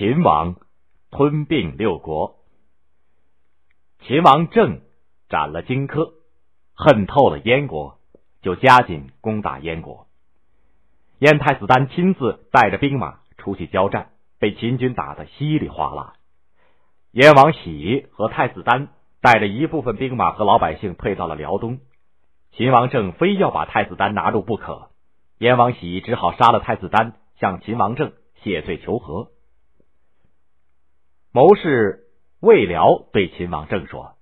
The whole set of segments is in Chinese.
秦王吞并六国。秦王政斩了荆轲，恨透了燕国，就加紧攻打燕国。燕太子丹亲自带着兵马出去交战，被秦军打得稀里哗啦。燕王喜和太子丹带着一部分兵马和老百姓退到了辽东。秦王政非要把太子丹拿住不可，燕王喜只好杀了太子丹，向秦王政谢罪求和。谋士魏辽对秦王政说：“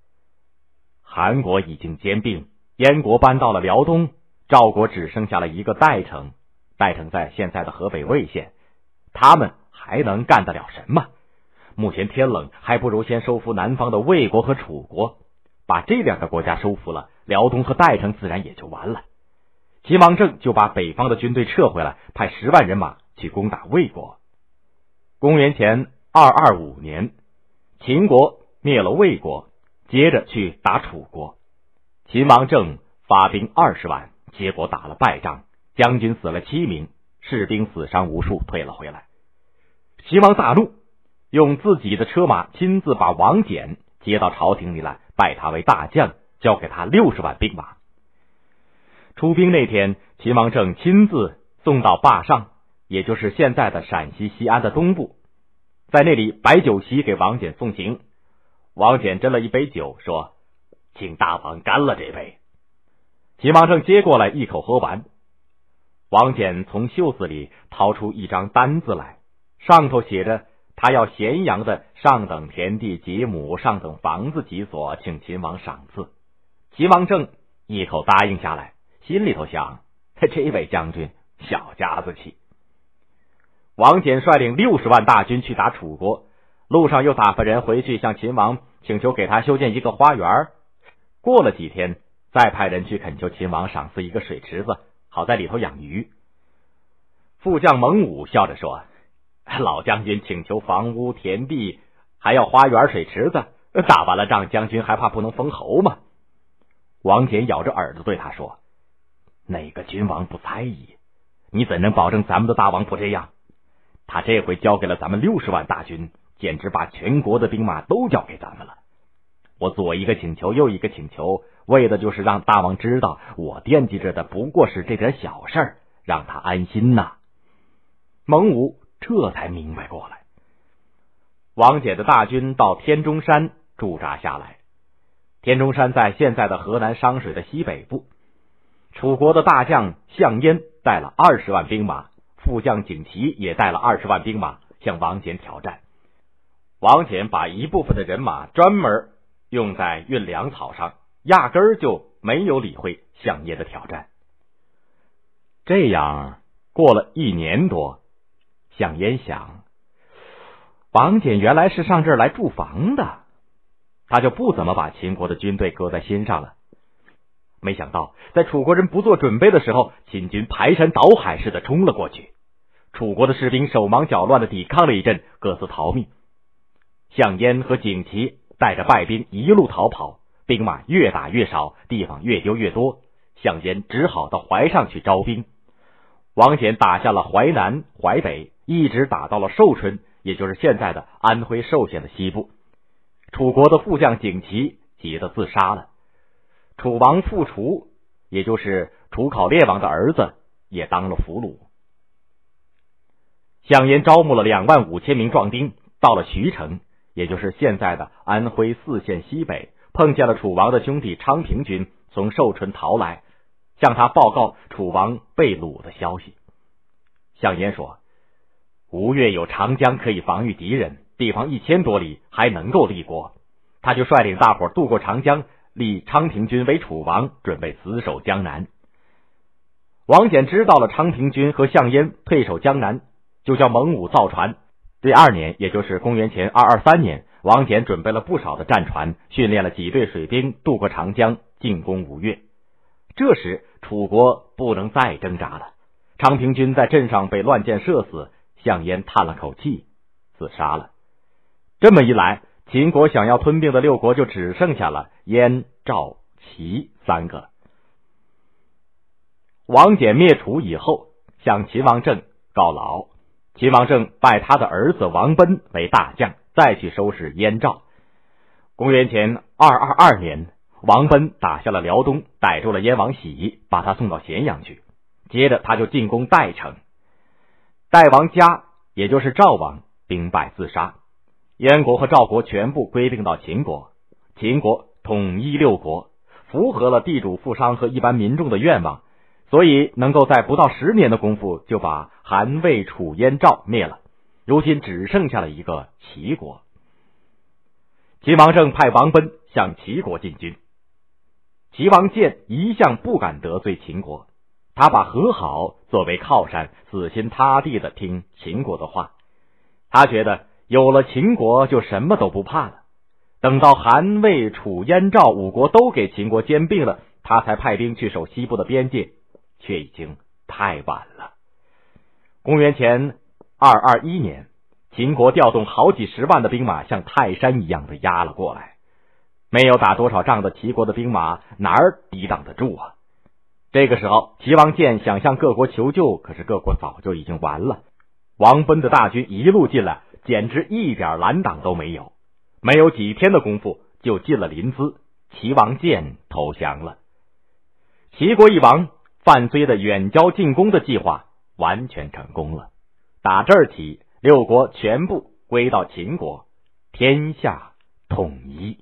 韩国已经兼并，燕国搬到了辽东，赵国只剩下了一个代城，代城在现在的河北魏县，他们还能干得了什么？目前天冷，还不如先收复南方的魏国和楚国，把这两个国家收复了，辽东和代城自然也就完了。”秦王政就把北方的军队撤回来，派十万人马去攻打魏国。公元前。二二五年，秦国灭了魏国，接着去打楚国。秦王政发兵二十万，结果打了败仗，将军死了七名，士兵死伤无数，退了回来。秦王大怒，用自己的车马亲自把王翦接到朝廷里来，拜他为大将，交给他六十万兵马。出兵那天，秦王政亲自送到坝上，也就是现在的陕西西安的东部。在那里摆酒席给王翦送行，王翦斟了一杯酒，说：“请大王干了这杯。”秦王政接过来一口喝完。王翦从袖子里掏出一张单子来，上头写着他要咸阳的上等田地几亩、上等房子几所，请秦王赏赐。秦王政一口答应下来，心里头想：这位将军小家子气。王翦率领六十万大军去打楚国，路上又打发人回去向秦王请求给他修建一个花园。过了几天，再派人去恳求秦王赏赐一个水池子，好在里头养鱼。副将蒙武笑着说：“老将军请求房屋田地，还要花园水池子，打完了仗，将军还怕不能封侯吗？”王翦咬着耳朵对他说：“哪个君王不猜疑？你怎能保证咱们的大王不这样？”他这回交给了咱们六十万大军，简直把全国的兵马都交给咱们了。我左一个请求，右一个请求，为的就是让大王知道，我惦记着的不过是这点小事儿，让他安心呐。蒙武这才明白过来。王翦的大军到天中山驻扎下来。天中山在现在的河南商水的西北部。楚国的大将项燕带了二十万兵马。副将景琦也带了二十万兵马向王翦挑战，王翦把一部分的人马专门用在运粮草上，压根儿就没有理会项燕的挑战。这样过了一年多，项燕想，王翦原来是上这儿来驻防的，他就不怎么把秦国的军队搁在心上了。没想到，在楚国人不做准备的时候，秦军排山倒海似的冲了过去。楚国的士兵手忙脚乱的抵抗了一阵，各自逃命。项燕和景琦带着败兵一路逃跑，兵马越打越少，地方越丢越多。项燕只好到淮上去招兵。王翦打下了淮南、淮北，一直打到了寿春，也就是现在的安徽寿县的西部。楚国的副将景琦急得自杀了。楚王复楚，也就是楚考烈王的儿子，也当了俘虏。项燕招募了两万五千名壮丁，到了徐城，也就是现在的安徽泗县西北，碰见了楚王的兄弟昌平君从寿春逃来，向他报告楚王被掳的消息。项燕说：“吴越有长江可以防御敌人，地方一千多里，还能够立国。”他就率领大伙渡过长江，立昌平君为楚王，准备死守江南。王翦知道了昌平君和项燕退守江南。就叫蒙武造船。第二年，也就是公元前二二三年，王翦准备了不少的战船，训练了几队水兵，渡过长江进攻吴越。这时，楚国不能再挣扎了。昌平君在镇上被乱箭射死，项燕叹了口气，自杀了。这么一来，秦国想要吞并的六国就只剩下了燕、赵、齐三个。王翦灭楚以后，向秦王政告老。秦王政拜他的儿子王贲为大将，再去收拾燕赵。公元前二二二年，王贲打下了辽东，逮住了燕王喜，把他送到咸阳去。接着他就进攻代城，代王嘉，也就是赵王，兵败自杀。燕国和赵国全部归并到秦国，秦国统一六国，符合了地主富商和一般民众的愿望，所以能够在不到十年的功夫就把韩魏楚燕赵灭了。如今只剩下了一个齐国。秦王政派王贲向齐国进军，齐王建一向不敢得罪秦国，他把和好作为靠山，死心塌地的听秦国的话，他觉得。有了秦国，就什么都不怕了。等到韩、魏、楚、燕、赵五国都给秦国兼并了，他才派兵去守西部的边界，却已经太晚了。公元前二二一年，秦国调动好几十万的兵马，像泰山一样的压了过来。没有打多少仗的齐国的兵马，哪儿抵挡得住啊？这个时候，齐王建想向各国求救，可是各国早就已经完了。王贲的大军一路进来。简直一点拦挡都没有，没有几天的功夫就进了临淄，齐王建投降了。齐国一亡，范睢的远交近攻的计划完全成功了。打这儿起，六国全部归到秦国，天下统一。